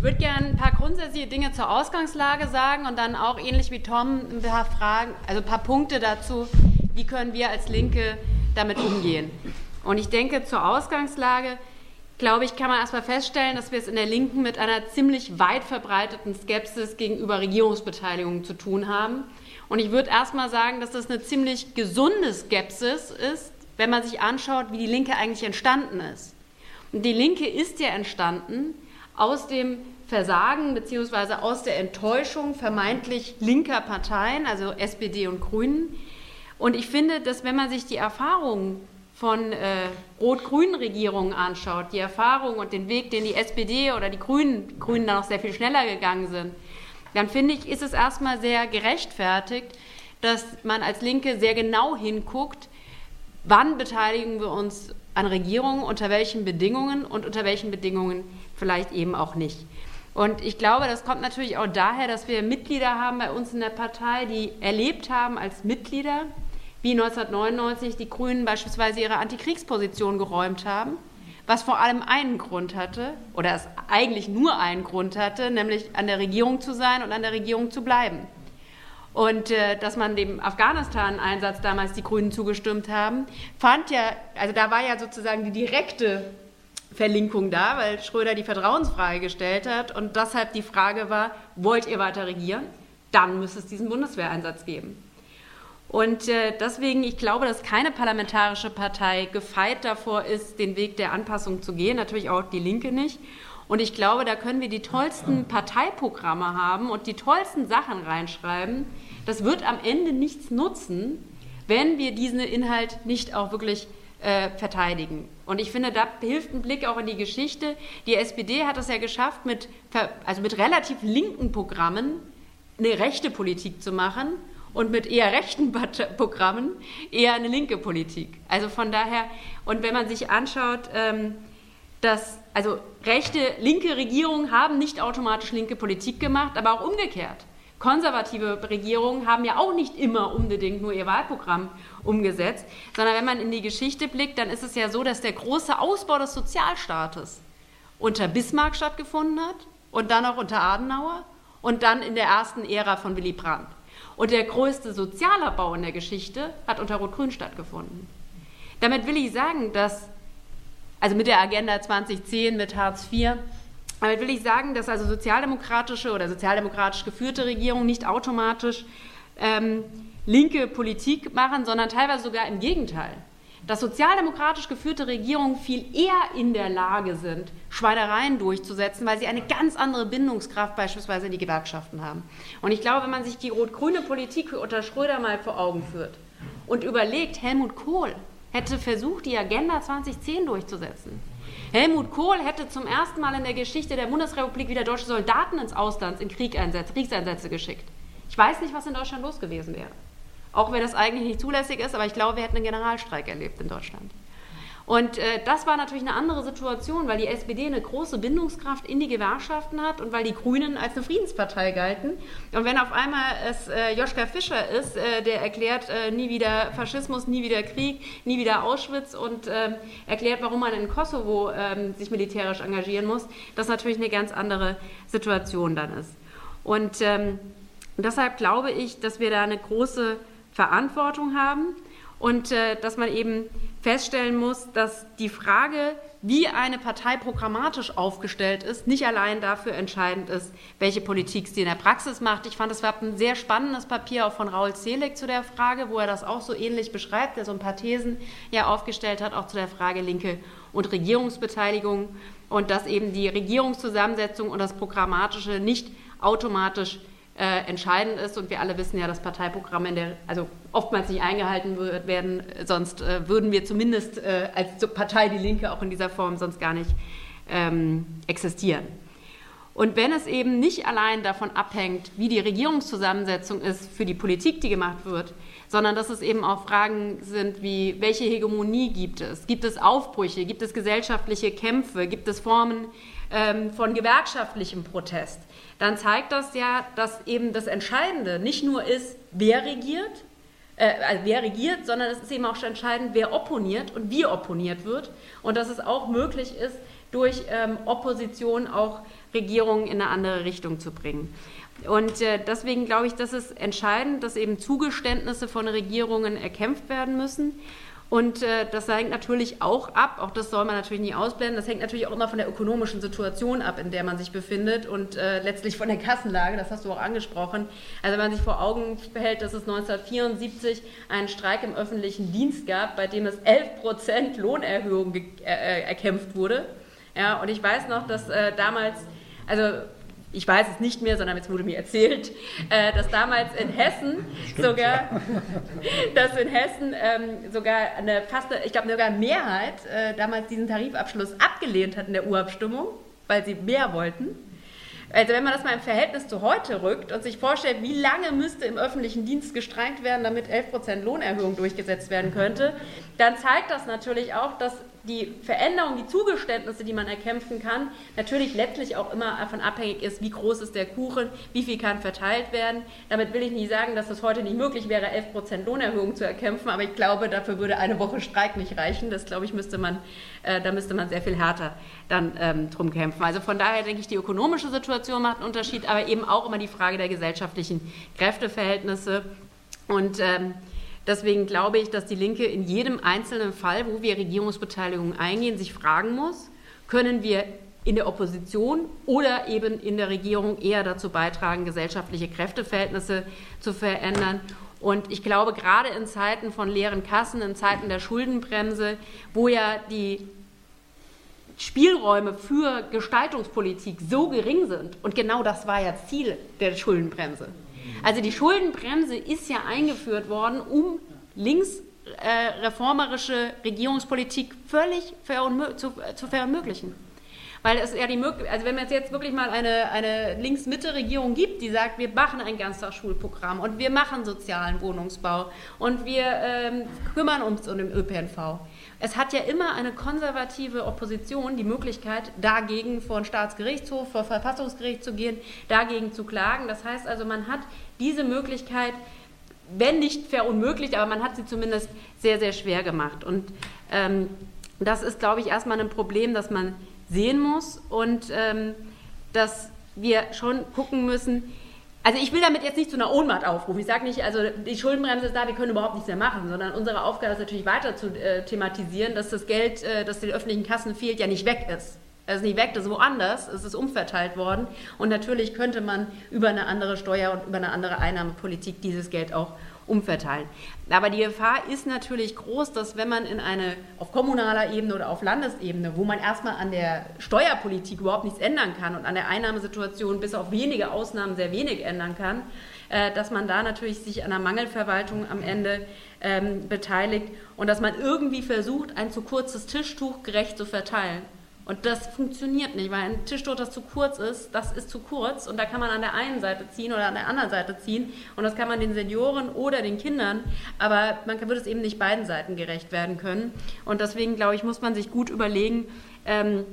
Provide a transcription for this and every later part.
Ich würde gerne ein paar grundsätzliche Dinge zur Ausgangslage sagen und dann auch ähnlich wie Tom ein paar Fragen, also ein paar Punkte dazu, wie können wir als Linke damit umgehen. Und ich denke, zur Ausgangslage, glaube ich, kann man erstmal feststellen, dass wir es in der Linken mit einer ziemlich weit verbreiteten Skepsis gegenüber Regierungsbeteiligung zu tun haben. Und ich würde erstmal sagen, dass das eine ziemlich gesunde Skepsis ist, wenn man sich anschaut, wie die Linke eigentlich entstanden ist. Und die Linke ist ja entstanden aus dem Versagen bzw. aus der Enttäuschung vermeintlich linker Parteien, also SPD und Grünen. Und ich finde, dass wenn man sich die Erfahrungen von äh, rot-grünen Regierungen anschaut, die Erfahrung und den Weg, den die SPD oder die Grünen, Grünen da noch sehr viel schneller gegangen sind, dann finde ich, ist es erstmal sehr gerechtfertigt, dass man als Linke sehr genau hinguckt, wann beteiligen wir uns an Regierungen, unter welchen Bedingungen und unter welchen Bedingungen vielleicht eben auch nicht. Und ich glaube, das kommt natürlich auch daher, dass wir Mitglieder haben bei uns in der Partei, die erlebt haben als Mitglieder, wie 1999 die Grünen beispielsweise ihre Antikriegsposition geräumt haben, was vor allem einen Grund hatte, oder es eigentlich nur einen Grund hatte, nämlich an der Regierung zu sein und an der Regierung zu bleiben. Und äh, dass man dem Afghanistan-Einsatz damals die Grünen zugestimmt haben, fand ja, also da war ja sozusagen die direkte Verlinkung da, weil Schröder die Vertrauensfrage gestellt hat und deshalb die Frage war, wollt ihr weiter regieren? Dann müsste es diesen Bundeswehreinsatz geben. Und äh, deswegen, ich glaube, dass keine parlamentarische Partei gefeit davor ist, den Weg der Anpassung zu gehen, natürlich auch die Linke nicht. Und ich glaube, da können wir die tollsten Parteiprogramme haben und die tollsten Sachen reinschreiben. Das wird am Ende nichts nutzen, wenn wir diesen Inhalt nicht auch wirklich äh, verteidigen. Und ich finde, da hilft ein Blick auch in die Geschichte. Die SPD hat es ja geschafft, mit, also mit relativ linken Programmen eine rechte Politik zu machen und mit eher rechten Programmen eher eine linke Politik. Also von daher, und wenn man sich anschaut, ähm, dass also rechte, linke Regierungen haben nicht automatisch linke Politik gemacht, aber auch umgekehrt. Konservative Regierungen haben ja auch nicht immer unbedingt nur ihr Wahlprogramm umgesetzt, sondern wenn man in die Geschichte blickt, dann ist es ja so, dass der große Ausbau des Sozialstaates unter Bismarck stattgefunden hat und dann auch unter Adenauer und dann in der ersten Ära von Willy Brandt. Und der größte Sozialabbau in der Geschichte hat unter Rot-Grün stattgefunden. Damit will ich sagen, dass, also mit der Agenda 2010, mit Hartz IV, damit will ich sagen, dass also sozialdemokratische oder sozialdemokratisch geführte Regierungen nicht automatisch ähm, linke Politik machen, sondern teilweise sogar im Gegenteil dass sozialdemokratisch geführte Regierungen viel eher in der Lage sind, Schweinereien durchzusetzen, weil sie eine ganz andere Bindungskraft beispielsweise in die Gewerkschaften haben. Und ich glaube, wenn man sich die rot-grüne Politik unter Schröder mal vor Augen führt und überlegt, Helmut Kohl hätte versucht, die Agenda 2010 durchzusetzen. Helmut Kohl hätte zum ersten Mal in der Geschichte der Bundesrepublik wieder deutsche Soldaten ins Ausland in Kriegseinsätze geschickt. Ich weiß nicht, was in Deutschland los gewesen wäre. Auch wenn das eigentlich nicht zulässig ist, aber ich glaube, wir hätten einen Generalstreik erlebt in Deutschland. Und äh, das war natürlich eine andere Situation, weil die SPD eine große Bindungskraft in die Gewerkschaften hat und weil die Grünen als eine Friedenspartei galten. Und wenn auf einmal es äh, Joschka Fischer ist, äh, der erklärt äh, nie wieder Faschismus, nie wieder Krieg, nie wieder Auschwitz und ähm, erklärt, warum man in Kosovo ähm, sich militärisch engagieren muss, das natürlich eine ganz andere Situation dann ist. Und ähm, deshalb glaube ich, dass wir da eine große Verantwortung haben und äh, dass man eben feststellen muss, dass die Frage, wie eine Partei programmatisch aufgestellt ist, nicht allein dafür entscheidend ist, welche Politik sie in der Praxis macht. Ich fand, es gab ein sehr spannendes Papier auch von Raul Zelek zu der Frage, wo er das auch so ähnlich beschreibt, der so ein paar Thesen ja aufgestellt hat, auch zu der Frage Linke und Regierungsbeteiligung und dass eben die Regierungszusammensetzung und das Programmatische nicht automatisch äh, entscheidend ist. Und wir alle wissen ja, dass Parteiprogramme in der, also oftmals nicht eingehalten wird, werden, sonst äh, würden wir zumindest äh, als Partei Die Linke auch in dieser Form sonst gar nicht ähm, existieren. Und wenn es eben nicht allein davon abhängt, wie die Regierungszusammensetzung ist für die Politik, die gemacht wird, sondern dass es eben auch Fragen sind wie, welche Hegemonie gibt es? Gibt es Aufbrüche? Gibt es gesellschaftliche Kämpfe? Gibt es Formen ähm, von gewerkschaftlichem Protest? Dann zeigt das ja, dass eben das Entscheidende nicht nur ist, wer regiert, äh, also wer regiert, sondern es ist eben auch entscheidend, wer opponiert und wie opponiert wird und dass es auch möglich ist, durch ähm, Opposition auch Regierungen in eine andere Richtung zu bringen. Und äh, deswegen glaube ich, das ist entscheidend, dass eben Zugeständnisse von Regierungen erkämpft werden müssen. Und äh, das hängt natürlich auch ab, auch das soll man natürlich nicht ausblenden, das hängt natürlich auch immer von der ökonomischen Situation ab, in der man sich befindet und äh, letztlich von der Kassenlage, das hast du auch angesprochen. Also wenn man sich vor Augen behält, dass es 1974 einen Streik im öffentlichen Dienst gab, bei dem es 11 Prozent Lohnerhöhung äh, äh, erkämpft wurde. Ja, und ich weiß noch, dass äh, damals, also ich weiß es nicht mehr, sondern jetzt wurde mir erzählt, äh, dass damals in Hessen Stimmt, sogar, ja. dass in Hessen ähm, sogar eine fast, ich glaube sogar eine Mehrheit äh, damals diesen Tarifabschluss abgelehnt hat in der Urabstimmung, weil sie mehr wollten. Also wenn man das mal im Verhältnis zu heute rückt und sich vorstellt, wie lange müsste im öffentlichen Dienst gestreikt werden, damit 11% Lohnerhöhung durchgesetzt werden könnte, dann zeigt das natürlich auch, dass die Veränderung, die Zugeständnisse, die man erkämpfen kann, natürlich letztlich auch immer davon abhängig ist, wie groß ist der Kuchen, wie viel kann verteilt werden. Damit will ich nicht sagen, dass es heute nicht möglich wäre, 11% Lohnerhöhung zu erkämpfen, aber ich glaube, dafür würde eine Woche Streik nicht reichen. Das, glaube ich, müsste man, äh, da müsste man sehr viel härter dann ähm, drum kämpfen. Also von daher denke ich, die ökonomische Situation macht einen Unterschied, aber eben auch immer die Frage der gesellschaftlichen Kräfteverhältnisse. Und ähm, Deswegen glaube ich, dass die Linke in jedem einzelnen Fall, wo wir Regierungsbeteiligung eingehen, sich fragen muss, können wir in der Opposition oder eben in der Regierung eher dazu beitragen, gesellschaftliche Kräfteverhältnisse zu verändern. Und ich glaube, gerade in Zeiten von leeren Kassen, in Zeiten der Schuldenbremse, wo ja die Spielräume für Gestaltungspolitik so gering sind, und genau das war ja Ziel der Schuldenbremse, also die Schuldenbremse ist ja eingeführt worden, um linksreformerische äh, Regierungspolitik völlig zu, zu verunmöglichen. Weil es ja die Möglichkeit, also wenn es jetzt wirklich mal eine, eine Links-Mitte-Regierung gibt, die sagt, wir machen ein Ganztagsschulprogramm und wir machen sozialen Wohnungsbau und wir ähm, kümmern uns um den ÖPNV, es hat ja immer eine konservative Opposition die Möglichkeit, dagegen vor den Staatsgerichtshof, vor Verfassungsgericht zu gehen, dagegen zu klagen. Das heißt also, man hat diese Möglichkeit, wenn nicht verunmöglicht, aber man hat sie zumindest sehr, sehr schwer gemacht. Und ähm, das ist, glaube ich, erstmal ein Problem, das man sehen muss und ähm, dass wir schon gucken müssen, also ich will damit jetzt nicht zu einer Ohnmacht aufrufen. Ich sage nicht, also die Schuldenbremse ist da, wir können überhaupt nichts mehr machen, sondern unsere Aufgabe ist natürlich weiter zu äh, thematisieren, dass das Geld, äh, das den öffentlichen Kassen fehlt, ja nicht weg ist. Es ist nicht weg, das ist woanders, es ist umverteilt worden. Und natürlich könnte man über eine andere Steuer und über eine andere Einnahmepolitik dieses Geld auch umverteilen. Aber die Gefahr ist natürlich groß, dass wenn man in eine auf kommunaler Ebene oder auf Landesebene, wo man erstmal an der Steuerpolitik überhaupt nichts ändern kann und an der Einnahmesituation bis auf wenige Ausnahmen sehr wenig ändern kann, äh, dass man da natürlich sich an der Mangelverwaltung am Ende ähm, beteiligt und dass man irgendwie versucht, ein zu kurzes Tischtuch gerecht zu verteilen. Und das funktioniert nicht, weil ein Tischtuch, das zu kurz ist, das ist zu kurz und da kann man an der einen Seite ziehen oder an der anderen Seite ziehen und das kann man den Senioren oder den Kindern, aber man wird es eben nicht beiden Seiten gerecht werden können. Und deswegen, glaube ich, muss man sich gut überlegen, ähm,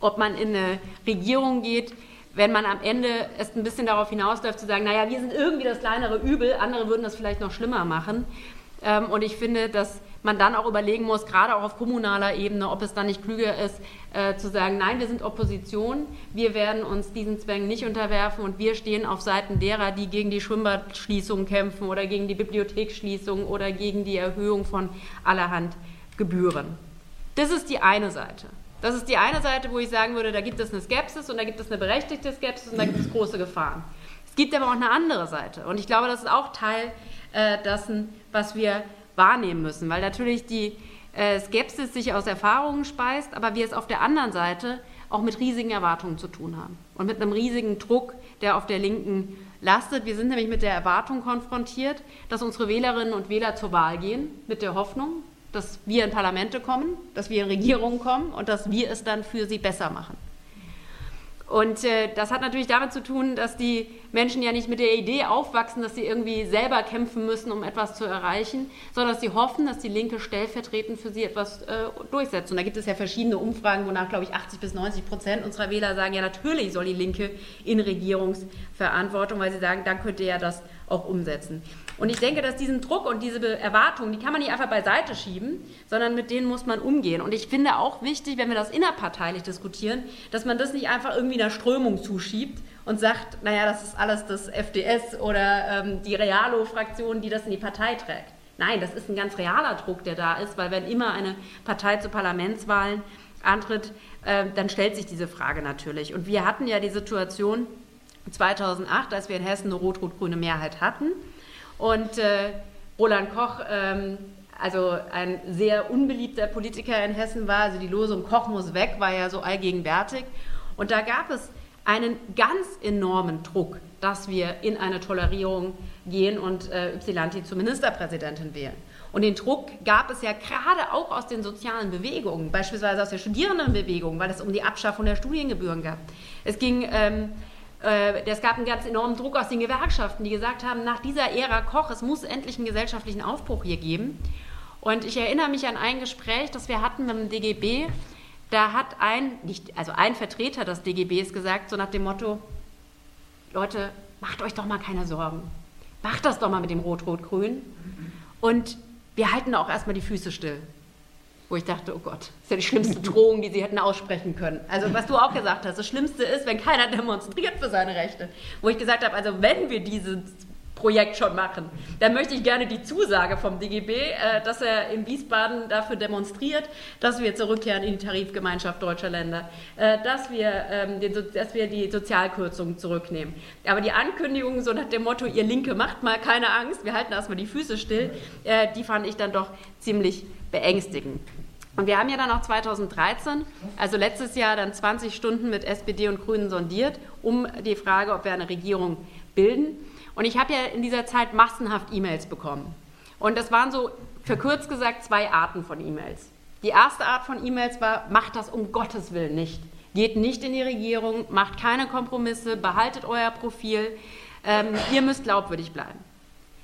ob man in eine Regierung geht, wenn man am Ende es ein bisschen darauf hinausläuft, zu sagen, naja, wir sind irgendwie das kleinere Übel, andere würden das vielleicht noch schlimmer machen. Ähm, und ich finde, dass man dann auch überlegen muss, gerade auch auf kommunaler Ebene, ob es dann nicht klüger ist, äh, zu sagen, nein, wir sind Opposition, wir werden uns diesen Zwängen nicht unterwerfen und wir stehen auf Seiten derer, die gegen die Schwimmbadschließung kämpfen oder gegen die Bibliotheksschließung oder gegen die Erhöhung von allerhand Gebühren. Das ist die eine Seite. Das ist die eine Seite, wo ich sagen würde, da gibt es eine Skepsis und da gibt es eine berechtigte Skepsis und da gibt es große Gefahren. Es gibt aber auch eine andere Seite und ich glaube, das ist auch Teil äh, dessen, was wir wahrnehmen müssen, weil natürlich die äh, Skepsis sich aus Erfahrungen speist, aber wir es auf der anderen Seite auch mit riesigen Erwartungen zu tun haben und mit einem riesigen Druck, der auf der Linken lastet. Wir sind nämlich mit der Erwartung konfrontiert, dass unsere Wählerinnen und Wähler zur Wahl gehen, mit der Hoffnung, dass wir in Parlamente kommen, dass wir in Regierungen kommen und dass wir es dann für sie besser machen. Und äh, das hat natürlich damit zu tun, dass die Menschen ja nicht mit der Idee aufwachsen, dass sie irgendwie selber kämpfen müssen, um etwas zu erreichen, sondern dass sie hoffen, dass die Linke stellvertretend für sie etwas äh, durchsetzt. Und da gibt es ja verschiedene Umfragen, wonach, glaube ich, 80 bis 90 Prozent unserer Wähler sagen, ja, natürlich soll die Linke in Regierungsverantwortung, weil sie sagen, dann könnte ja das auch umsetzen. Und ich denke, dass diesen Druck und diese Erwartungen, die kann man nicht einfach beiseite schieben, sondern mit denen muss man umgehen. Und ich finde auch wichtig, wenn wir das innerparteilich diskutieren, dass man das nicht einfach irgendwie einer Strömung zuschiebt und sagt, naja, das ist alles das FDS oder ähm, die Realo-Fraktion, die das in die Partei trägt. Nein, das ist ein ganz realer Druck, der da ist, weil wenn immer eine Partei zu Parlamentswahlen antritt, äh, dann stellt sich diese Frage natürlich. Und wir hatten ja die Situation 2008, als wir in Hessen eine rot-rot-grüne Mehrheit hatten und äh, Roland Koch, ähm, also ein sehr unbeliebter Politiker in Hessen war, also die Losung Koch muss weg, war ja so allgegenwärtig. Und da gab es einen ganz enormen Druck, dass wir in eine Tolerierung gehen und äh, Ypsilanti zur Ministerpräsidentin wählen. Und den Druck gab es ja gerade auch aus den sozialen Bewegungen, beispielsweise aus der Studierendenbewegung, weil es um die Abschaffung der Studiengebühren gab. Es ging ähm, äh, es gab einen ganz enormen Druck aus den Gewerkschaften, die gesagt haben, nach dieser Ära Koch, es muss endlich einen gesellschaftlichen Aufbruch hier geben. Und ich erinnere mich an ein Gespräch, das wir hatten mit dem DGB. Da hat ein, nicht, also ein Vertreter des DGBs gesagt, so nach dem Motto, Leute, macht euch doch mal keine Sorgen. Macht das doch mal mit dem Rot-Rot-Grün. Und wir halten auch erstmal die Füße still wo ich dachte, oh Gott, das ist ja die schlimmste Drohung, die sie hätten aussprechen können. Also was du auch gesagt hast, das Schlimmste ist, wenn keiner demonstriert für seine Rechte. Wo ich gesagt habe, also wenn wir dieses Projekt schon machen, dann möchte ich gerne die Zusage vom DGB, äh, dass er in Wiesbaden dafür demonstriert, dass wir zurückkehren in die Tarifgemeinschaft deutscher Länder, äh, dass wir, ähm, dass wir die Sozialkürzungen zurücknehmen. Aber die Ankündigung so nach dem Motto, ihr Linke macht mal keine Angst, wir halten erstmal die Füße still, äh, die fand ich dann doch ziemlich beängstigend. Und wir haben ja dann auch 2013, also letztes Jahr, dann 20 Stunden mit SPD und Grünen sondiert, um die Frage, ob wir eine Regierung bilden. Und ich habe ja in dieser Zeit massenhaft E-Mails bekommen. Und das waren so, verkürzt gesagt, zwei Arten von E-Mails. Die erste Art von E-Mails war, macht das um Gottes Willen nicht. Geht nicht in die Regierung, macht keine Kompromisse, behaltet euer Profil, ähm, ihr müsst glaubwürdig bleiben.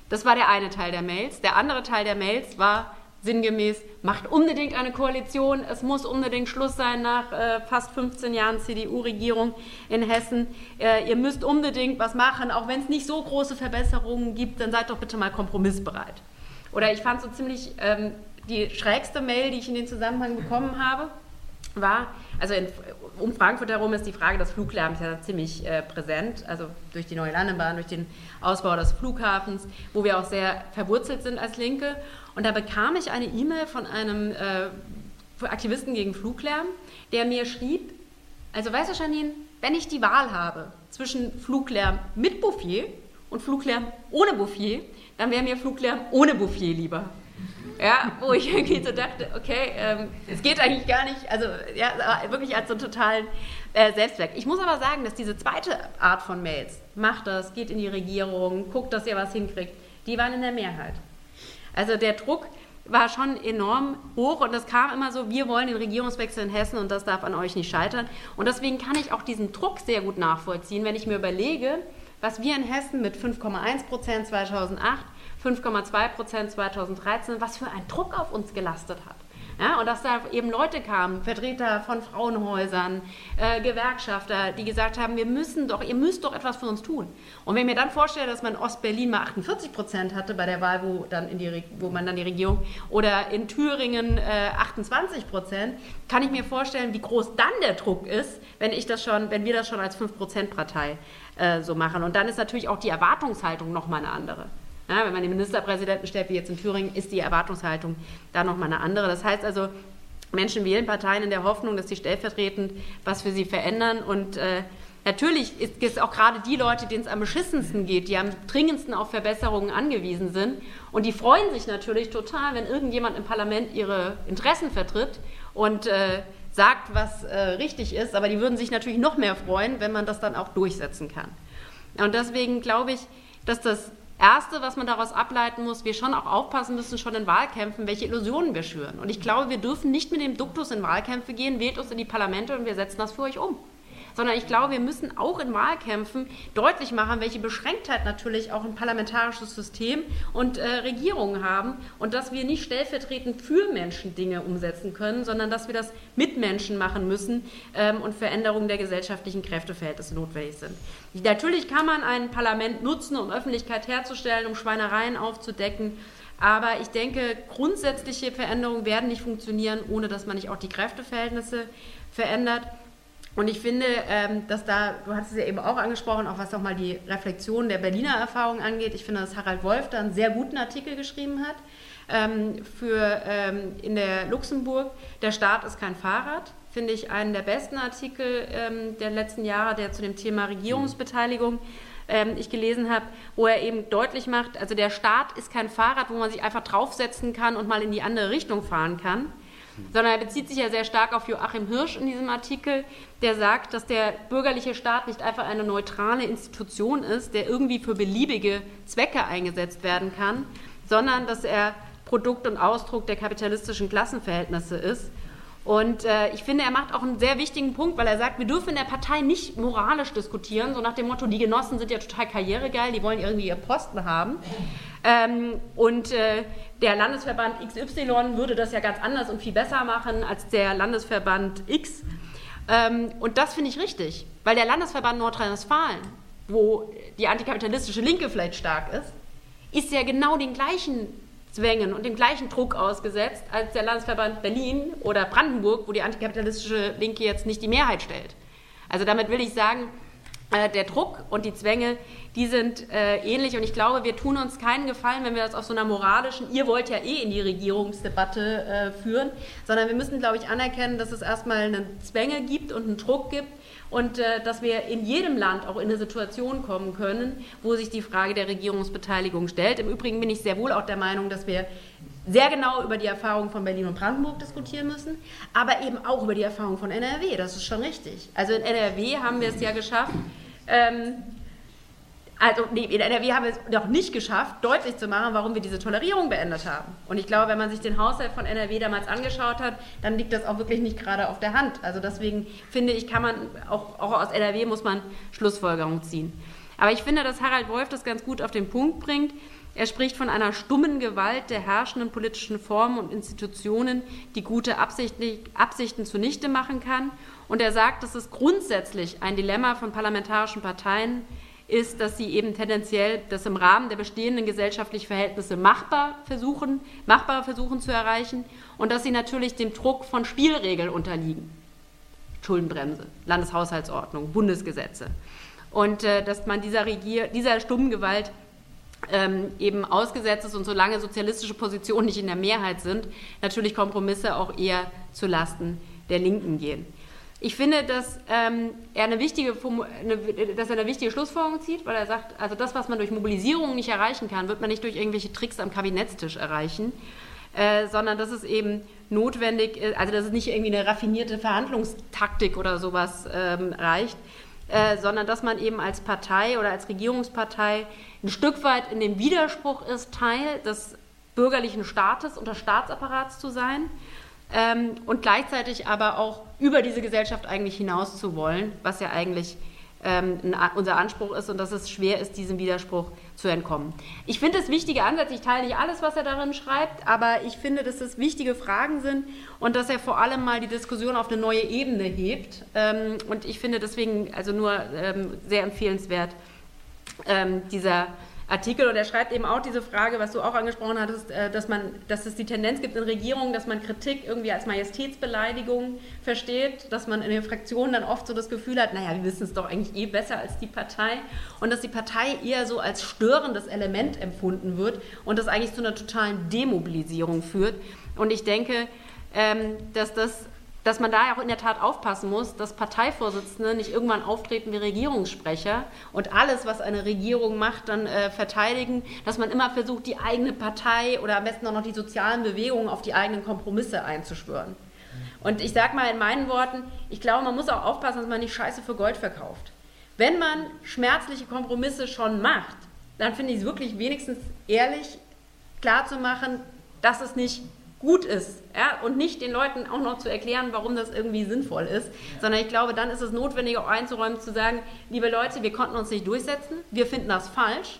Das war der eine Teil der Mails. Der andere Teil der Mails war, sinngemäß, macht unbedingt eine Koalition. Es muss unbedingt Schluss sein nach äh, fast 15 Jahren CDU-Regierung in Hessen. Äh, ihr müsst unbedingt was machen, auch wenn es nicht so große Verbesserungen gibt, dann seid doch bitte mal kompromissbereit. Oder ich fand so ziemlich ähm, die schrägste Mail, die ich in den Zusammenhang bekommen habe, war, also in, um Frankfurt herum ist die Frage des Fluglärms ja ziemlich äh, präsent, also durch die neue Landebahn, durch den Ausbau des Flughafens, wo wir auch sehr verwurzelt sind als Linke. Und da bekam ich eine E-Mail von einem äh, Aktivisten gegen Fluglärm, der mir schrieb, also weißt du Janine, wenn ich die Wahl habe zwischen Fluglärm mit Bouffier und Fluglärm ohne Bouffier, dann wäre mir Fluglärm ohne Bouffier lieber. Ja, wo ich irgendwie so dachte, okay, ähm, es geht eigentlich gar nicht, also ja, wirklich als so einen totalen äh, Selbstzweck. Ich muss aber sagen, dass diese zweite Art von Mails, macht das, geht in die Regierung, guckt, dass ihr was hinkriegt, die waren in der Mehrheit. Also der Druck war schon enorm hoch und es kam immer so, wir wollen den Regierungswechsel in Hessen und das darf an euch nicht scheitern. Und deswegen kann ich auch diesen Druck sehr gut nachvollziehen, wenn ich mir überlege, was wir in Hessen mit 5,1 Prozent 2008 5,2 Prozent 2013, was für ein Druck auf uns gelastet hat. Ja, und dass da eben Leute kamen, Vertreter von Frauenhäusern, äh, Gewerkschafter, die gesagt haben, wir müssen doch, ihr müsst doch etwas für uns tun. Und wenn ich mir dann vorstelle, dass man in Ostberlin mal 48 Prozent hatte bei der Wahl, wo, dann in die, wo man dann die Regierung, oder in Thüringen äh, 28 Prozent, kann ich mir vorstellen, wie groß dann der Druck ist, wenn ich das schon, wenn wir das schon als 5-Prozent-Partei äh, so machen. Und dann ist natürlich auch die Erwartungshaltung nochmal eine andere. Ja, wenn man den Ministerpräsidenten stellt, wie jetzt in Thüringen, ist die Erwartungshaltung da nochmal eine andere. Das heißt also, Menschen wählen Parteien in der Hoffnung, dass sie stellvertretend was für sie verändern. Und äh, natürlich ist es auch gerade die Leute, denen es am beschissensten geht, die am dringendsten auf Verbesserungen angewiesen sind. Und die freuen sich natürlich total, wenn irgendjemand im Parlament ihre Interessen vertritt und äh, sagt, was äh, richtig ist. Aber die würden sich natürlich noch mehr freuen, wenn man das dann auch durchsetzen kann. Und deswegen glaube ich, dass das Erste, was man daraus ableiten muss, wir schon auch aufpassen müssen, schon in Wahlkämpfen, welche Illusionen wir schüren. Und ich glaube, wir dürfen nicht mit dem Duktus in Wahlkämpfe gehen, wählt uns in die Parlamente und wir setzen das für euch um. Sondern ich glaube, wir müssen auch in Wahlkämpfen deutlich machen, welche Beschränktheit natürlich auch ein parlamentarisches System und äh, Regierungen haben und dass wir nicht stellvertretend für Menschen Dinge umsetzen können, sondern dass wir das mit Menschen machen müssen ähm, und Veränderungen der gesellschaftlichen Kräfteverhältnisse notwendig sind. Natürlich kann man ein Parlament nutzen, um Öffentlichkeit herzustellen, um Schweinereien aufzudecken. Aber ich denke, grundsätzliche Veränderungen werden nicht funktionieren, ohne dass man nicht auch die Kräfteverhältnisse verändert. Und ich finde, ähm, dass da, du hast es ja eben auch angesprochen, auch was nochmal die Reflexion der Berliner Erfahrung angeht, ich finde, dass Harald Wolf da einen sehr guten Artikel geschrieben hat ähm, für ähm, in der Luxemburg. Der Staat ist kein Fahrrad, finde ich einen der besten Artikel der letzten Jahre, der zu dem Thema Regierungsbeteiligung ich gelesen habe, wo er eben deutlich macht, also der Staat ist kein Fahrrad, wo man sich einfach draufsetzen kann und mal in die andere Richtung fahren kann, sondern er bezieht sich ja sehr stark auf Joachim Hirsch in diesem Artikel, der sagt, dass der bürgerliche Staat nicht einfach eine neutrale Institution ist, der irgendwie für beliebige Zwecke eingesetzt werden kann, sondern dass er Produkt und Ausdruck der kapitalistischen Klassenverhältnisse ist. Und äh, ich finde, er macht auch einen sehr wichtigen Punkt, weil er sagt, wir dürfen in der Partei nicht moralisch diskutieren, so nach dem Motto, die Genossen sind ja total karrieregeil, die wollen irgendwie ihr Posten haben. Ähm, und äh, der Landesverband XY würde das ja ganz anders und viel besser machen als der Landesverband X. Ähm, und das finde ich richtig, weil der Landesverband Nordrhein-Westfalen, wo die antikapitalistische Linke vielleicht stark ist, ist ja genau den gleichen Zwängen und dem gleichen Druck ausgesetzt als der Landesverband Berlin oder Brandenburg, wo die antikapitalistische Linke jetzt nicht die Mehrheit stellt. Also damit will ich sagen, äh, der Druck und die Zwänge, die sind äh, ähnlich. Und ich glaube, wir tun uns keinen Gefallen, wenn wir das auf so einer moralischen, ihr wollt ja eh in die Regierungsdebatte äh, führen, sondern wir müssen, glaube ich, anerkennen, dass es erstmal eine Zwänge gibt und einen Druck gibt und äh, dass wir in jedem Land auch in eine Situation kommen können, wo sich die Frage der Regierungsbeteiligung stellt. Im Übrigen bin ich sehr wohl auch der Meinung, dass wir sehr genau über die Erfahrung von Berlin und Brandenburg diskutieren müssen, aber eben auch über die Erfahrung von NRW. Das ist schon richtig. Also in NRW haben wir es ja geschafft, ähm, also nee, in NRW haben wir es noch nicht geschafft, deutlich zu machen, warum wir diese Tolerierung beendet haben. Und ich glaube, wenn man sich den Haushalt von NRW damals angeschaut hat, dann liegt das auch wirklich nicht gerade auf der Hand. Also deswegen finde ich, kann man auch, auch aus NRW muss man Schlussfolgerungen ziehen. Aber ich finde, dass Harald Wolf das ganz gut auf den Punkt bringt. Er spricht von einer stummen Gewalt der herrschenden politischen Formen und Institutionen, die gute Absichten zunichte machen kann. Und er sagt, dass es grundsätzlich ein Dilemma von parlamentarischen Parteien ist, dass sie eben tendenziell das im Rahmen der bestehenden gesellschaftlichen Verhältnisse machbar versuchen, machbar versuchen zu erreichen und dass sie natürlich dem Druck von Spielregeln unterliegen. Schuldenbremse, Landeshaushaltsordnung, Bundesgesetze. Und äh, dass man dieser, Regier dieser stummen Gewalt ähm, eben ausgesetzt ist und solange sozialistische Positionen nicht in der Mehrheit sind, natürlich Kompromisse auch eher zu Lasten der Linken gehen. Ich finde, dass, ähm, er eine wichtige, eine, dass er eine wichtige Schlussfolgerung zieht, weil er sagt, also das, was man durch Mobilisierung nicht erreichen kann, wird man nicht durch irgendwelche Tricks am Kabinettstisch erreichen, äh, sondern dass es eben notwendig ist, also dass es nicht irgendwie eine raffinierte Verhandlungstaktik oder sowas ähm, reicht, äh, sondern dass man eben als Partei oder als Regierungspartei ein Stück weit in dem Widerspruch ist, Teil des bürgerlichen Staates und des Staatsapparats zu sein ähm, und gleichzeitig aber auch über diese Gesellschaft eigentlich hinaus zu wollen, was ja eigentlich ähm, unser Anspruch ist und dass es schwer ist, diesem Widerspruch zu entkommen. Ich finde es wichtige Ansätze, ich teile nicht alles, was er darin schreibt, aber ich finde, dass es wichtige Fragen sind und dass er vor allem mal die Diskussion auf eine neue Ebene hebt. Ähm, und ich finde deswegen also nur ähm, sehr empfehlenswert, ähm, dieser Artikel und er schreibt eben auch diese Frage, was du auch angesprochen hattest, äh, dass, man, dass es die Tendenz gibt in Regierungen, dass man Kritik irgendwie als Majestätsbeleidigung versteht, dass man in den Fraktionen dann oft so das Gefühl hat, naja, wir wissen es doch eigentlich eh besser als die Partei und dass die Partei eher so als störendes Element empfunden wird und das eigentlich zu einer totalen Demobilisierung führt. Und ich denke, ähm, dass das dass man da auch in der Tat aufpassen muss, dass Parteivorsitzende nicht irgendwann auftreten wie Regierungssprecher und alles, was eine Regierung macht, dann äh, verteidigen, dass man immer versucht, die eigene Partei oder am besten auch noch die sozialen Bewegungen auf die eigenen Kompromisse einzuschwören. Und ich sage mal in meinen Worten, ich glaube, man muss auch aufpassen, dass man nicht Scheiße für Gold verkauft. Wenn man schmerzliche Kompromisse schon macht, dann finde ich es wirklich wenigstens ehrlich klarzumachen, dass es nicht gut ist ja, und nicht den Leuten auch noch zu erklären, warum das irgendwie sinnvoll ist, sondern ich glaube, dann ist es notwendig, auch einzuräumen, zu sagen, liebe Leute, wir konnten uns nicht durchsetzen, wir finden das falsch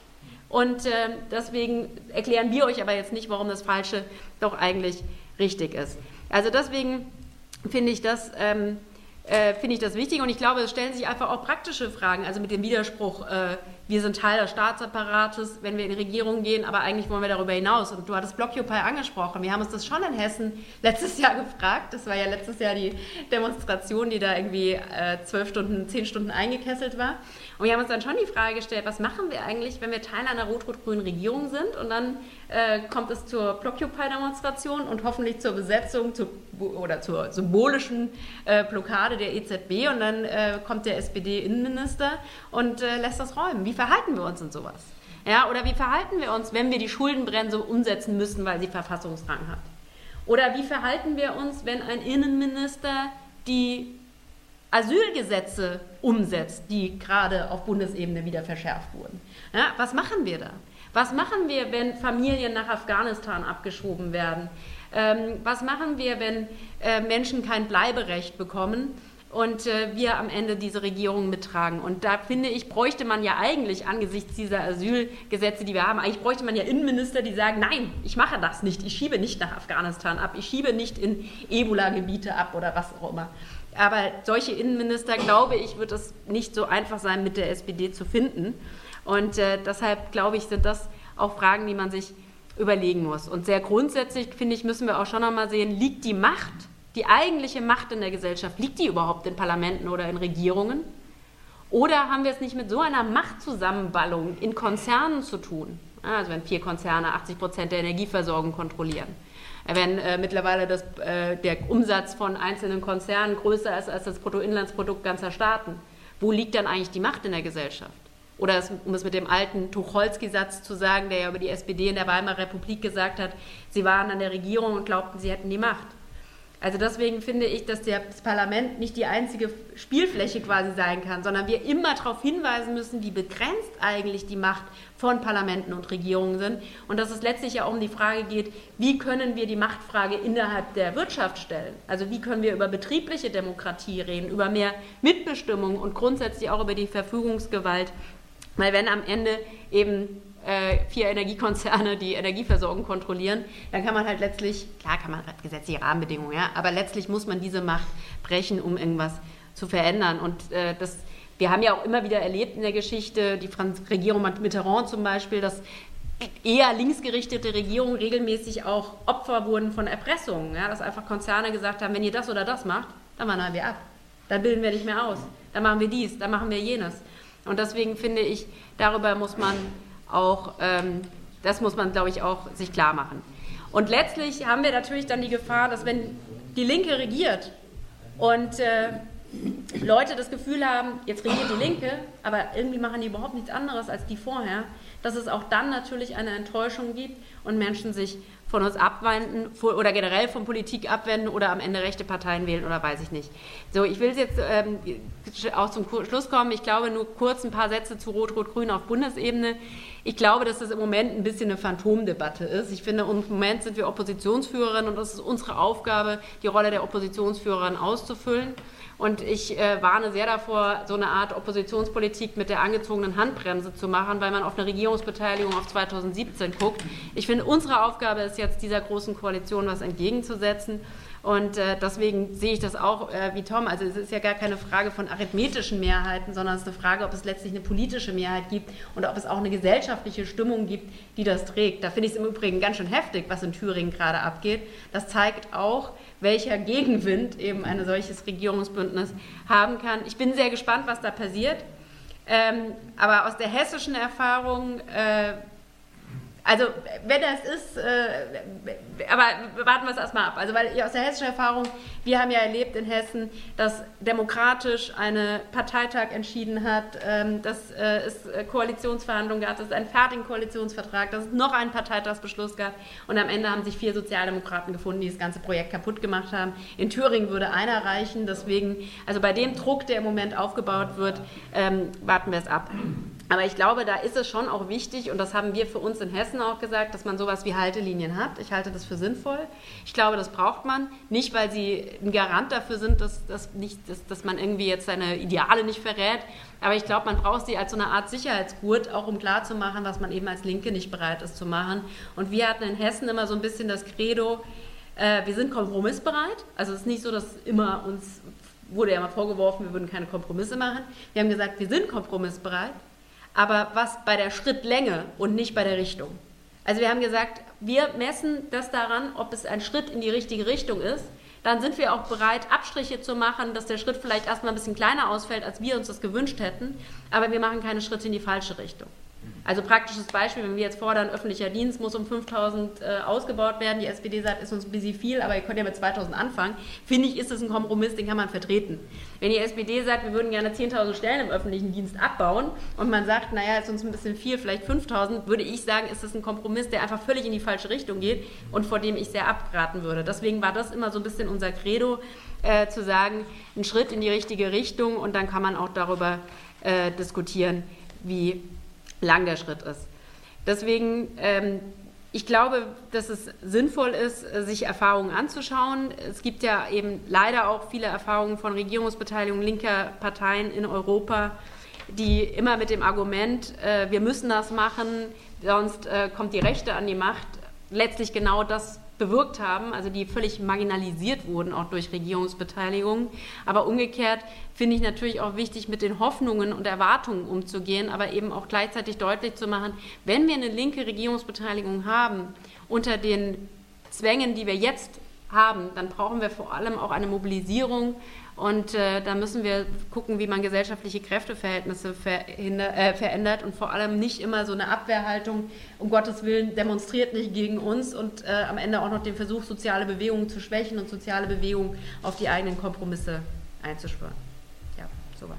und äh, deswegen erklären wir euch aber jetzt nicht, warum das Falsche doch eigentlich richtig ist. Also deswegen finde ich das... Ähm, äh, finde ich das wichtig und ich glaube, es stellen sich einfach auch praktische Fragen, also mit dem Widerspruch, äh, wir sind Teil des Staatsapparates, wenn wir in die Regierung gehen, aber eigentlich wollen wir darüber hinaus. Und du hattest Blockupy angesprochen. Wir haben uns das schon in Hessen letztes Jahr gefragt. Das war ja letztes Jahr die Demonstration, die da irgendwie äh, zwölf Stunden, zehn Stunden eingekesselt war. Und wir haben uns dann schon die Frage gestellt, was machen wir eigentlich, wenn wir Teil einer rot-rot-grünen Regierung sind und dann äh, kommt es zur Blockupy-Demonstration und hoffentlich zur Besetzung zu, oder zur symbolischen äh, Blockade der EZB und dann äh, kommt der SPD-Innenminister und äh, lässt das räumen. Wie verhalten wir uns in sowas? Ja, oder wie verhalten wir uns, wenn wir die Schuldenbremse umsetzen müssen, weil sie Verfassungsrang hat? Oder wie verhalten wir uns, wenn ein Innenminister die Asylgesetze umsetzt, die gerade auf Bundesebene wieder verschärft wurden. Ja, was machen wir da? Was machen wir, wenn Familien nach Afghanistan abgeschoben werden? Ähm, was machen wir, wenn äh, Menschen kein Bleiberecht bekommen und äh, wir am Ende diese Regierung mittragen? Und da finde ich, bräuchte man ja eigentlich angesichts dieser Asylgesetze, die wir haben, eigentlich bräuchte man ja Innenminister, die sagen, nein, ich mache das nicht, ich schiebe nicht nach Afghanistan ab, ich schiebe nicht in Ebola-Gebiete ab oder was auch immer. Aber solche Innenminister, glaube ich, wird es nicht so einfach sein, mit der SPD zu finden. Und äh, deshalb, glaube ich, sind das auch Fragen, die man sich überlegen muss. Und sehr grundsätzlich, finde ich, müssen wir auch schon nochmal sehen, liegt die Macht, die eigentliche Macht in der Gesellschaft, liegt die überhaupt in Parlamenten oder in Regierungen? Oder haben wir es nicht mit so einer Machtzusammenballung in Konzernen zu tun? Also wenn vier Konzerne 80 Prozent der Energieversorgung kontrollieren wenn äh, mittlerweile das, äh, der Umsatz von einzelnen Konzernen größer ist als das Bruttoinlandsprodukt ganzer Staaten. Wo liegt dann eigentlich die Macht in der Gesellschaft? Oder es, um es mit dem alten Tucholsky-Satz zu sagen, der ja über die SPD in der Weimarer Republik gesagt hat, sie waren an der Regierung und glaubten, sie hätten die Macht. Also deswegen finde ich, dass das Parlament nicht die einzige Spielfläche quasi sein kann, sondern wir immer darauf hinweisen müssen, wie begrenzt eigentlich die Macht von Parlamenten und Regierungen sind und dass es letztlich ja um die Frage geht, wie können wir die Machtfrage innerhalb der Wirtschaft stellen? Also wie können wir über betriebliche Demokratie reden, über mehr Mitbestimmung und grundsätzlich auch über die Verfügungsgewalt, weil wenn am Ende eben äh, vier Energiekonzerne die Energieversorgung kontrollieren, dann kann man halt letztlich, klar kann man gesetzliche Rahmenbedingungen, ja, aber letztlich muss man diese Macht brechen, um irgendwas zu verändern. Und äh, das, wir haben ja auch immer wieder erlebt in der Geschichte, die Franz Regierung Mitterrand zum Beispiel, dass eher linksgerichtete Regierungen regelmäßig auch Opfer wurden von Erpressungen. Ja, dass einfach Konzerne gesagt haben, wenn ihr das oder das macht, dann wandern wir ab. Dann bilden wir nicht mehr aus. Dann machen wir dies, dann machen wir jenes. Und deswegen finde ich, darüber muss man auch, ähm, das muss man, glaube ich, auch sich klar machen. Und letztlich haben wir natürlich dann die Gefahr, dass wenn die Linke regiert und äh, Leute das Gefühl haben, jetzt regiert die Linke, aber irgendwie machen die überhaupt nichts anderes als die vorher, dass es auch dann natürlich eine Enttäuschung gibt und Menschen sich von uns abwenden oder generell von Politik abwenden oder am Ende rechte Parteien wählen oder weiß ich nicht. So, ich will jetzt ähm, auch zum Schluss kommen. Ich glaube nur kurz ein paar Sätze zu Rot-Rot-Grün auf Bundesebene. Ich glaube, dass das im Moment ein bisschen eine Phantomdebatte ist. Ich finde, im Moment sind wir Oppositionsführerin und es ist unsere Aufgabe, die Rolle der Oppositionsführerin auszufüllen. Und ich äh, warne sehr davor, so eine Art Oppositionspolitik mit der angezogenen Handbremse zu machen, weil man auf eine Regierungsbeteiligung auf 2017 guckt. Ich finde, unsere Aufgabe ist jetzt, dieser großen Koalition was entgegenzusetzen. Und äh, deswegen sehe ich das auch äh, wie Tom. Also es ist ja gar keine Frage von arithmetischen Mehrheiten, sondern es ist eine Frage, ob es letztlich eine politische Mehrheit gibt und ob es auch eine gesellschaftliche Stimmung gibt, die das trägt. Da finde ich es im Übrigen ganz schön heftig, was in Thüringen gerade abgeht. Das zeigt auch, welcher Gegenwind eben ein solches Regierungsbündnis haben kann. Ich bin sehr gespannt, was da passiert. Ähm, aber aus der hessischen Erfahrung äh, also, wenn das ist, äh, aber warten wir es erstmal ab. Also, weil aus der hessischen Erfahrung, wir haben ja erlebt in Hessen, dass demokratisch eine Parteitag entschieden hat, ähm, dass äh, es Koalitionsverhandlungen gab, dass es einen fertigen Koalitionsvertrag, dass es noch einen Parteitagsbeschluss gab und am Ende haben sich vier Sozialdemokraten gefunden, die das ganze Projekt kaputt gemacht haben. In Thüringen würde einer reichen, deswegen, also bei dem Druck, der im Moment aufgebaut wird, ähm, warten wir es ab. Aber ich glaube, da ist es schon auch wichtig, und das haben wir für uns in Hessen auch gesagt, dass man sowas wie Haltelinien hat. Ich halte das für sinnvoll. Ich glaube, das braucht man. Nicht, weil sie ein Garant dafür sind, dass, dass, nicht, dass, dass man irgendwie jetzt seine Ideale nicht verrät. Aber ich glaube, man braucht sie als so eine Art Sicherheitsgurt, auch um klarzumachen, was man eben als Linke nicht bereit ist zu machen. Und wir hatten in Hessen immer so ein bisschen das Credo, äh, wir sind kompromissbereit. Also es ist nicht so, dass immer uns wurde ja mal vorgeworfen, wir würden keine Kompromisse machen. Wir haben gesagt, wir sind kompromissbereit aber was bei der Schrittlänge und nicht bei der Richtung. Also wir haben gesagt, wir messen das daran, ob es ein Schritt in die richtige Richtung ist. Dann sind wir auch bereit, Abstriche zu machen, dass der Schritt vielleicht erstmal ein bisschen kleiner ausfällt, als wir uns das gewünscht hätten. Aber wir machen keine Schritte in die falsche Richtung. Also praktisches Beispiel, wenn wir jetzt fordern, öffentlicher Dienst muss um 5000 äh, ausgebaut werden, die SPD sagt, ist uns ein bisschen viel, aber ihr könnt ja mit 2000 anfangen, finde ich, ist das ein Kompromiss, den kann man vertreten. Wenn die SPD sagt, wir würden gerne 10.000 Stellen im öffentlichen Dienst abbauen und man sagt, naja, ist uns ein bisschen viel, vielleicht 5000, würde ich sagen, ist das ein Kompromiss, der einfach völlig in die falsche Richtung geht und vor dem ich sehr abraten würde. Deswegen war das immer so ein bisschen unser Credo, äh, zu sagen, ein Schritt in die richtige Richtung und dann kann man auch darüber äh, diskutieren, wie lang der Schritt ist. Deswegen, ähm, ich glaube, dass es sinnvoll ist, sich Erfahrungen anzuschauen. Es gibt ja eben leider auch viele Erfahrungen von Regierungsbeteiligung linker Parteien in Europa, die immer mit dem Argument, äh, wir müssen das machen, sonst äh, kommt die Rechte an die Macht, letztlich genau das bewirkt haben, also die völlig marginalisiert wurden, auch durch Regierungsbeteiligung. Aber umgekehrt finde ich natürlich auch wichtig, mit den Hoffnungen und Erwartungen umzugehen, aber eben auch gleichzeitig deutlich zu machen, wenn wir eine linke Regierungsbeteiligung haben, unter den Zwängen, die wir jetzt haben, dann brauchen wir vor allem auch eine Mobilisierung und äh, da müssen wir gucken, wie man gesellschaftliche Kräfteverhältnisse äh, verändert und vor allem nicht immer so eine Abwehrhaltung, um Gottes Willen, demonstriert nicht gegen uns und äh, am Ende auch noch den Versuch, soziale Bewegungen zu schwächen und soziale Bewegungen auf die eigenen Kompromisse einzuschwören. Ja, soweit.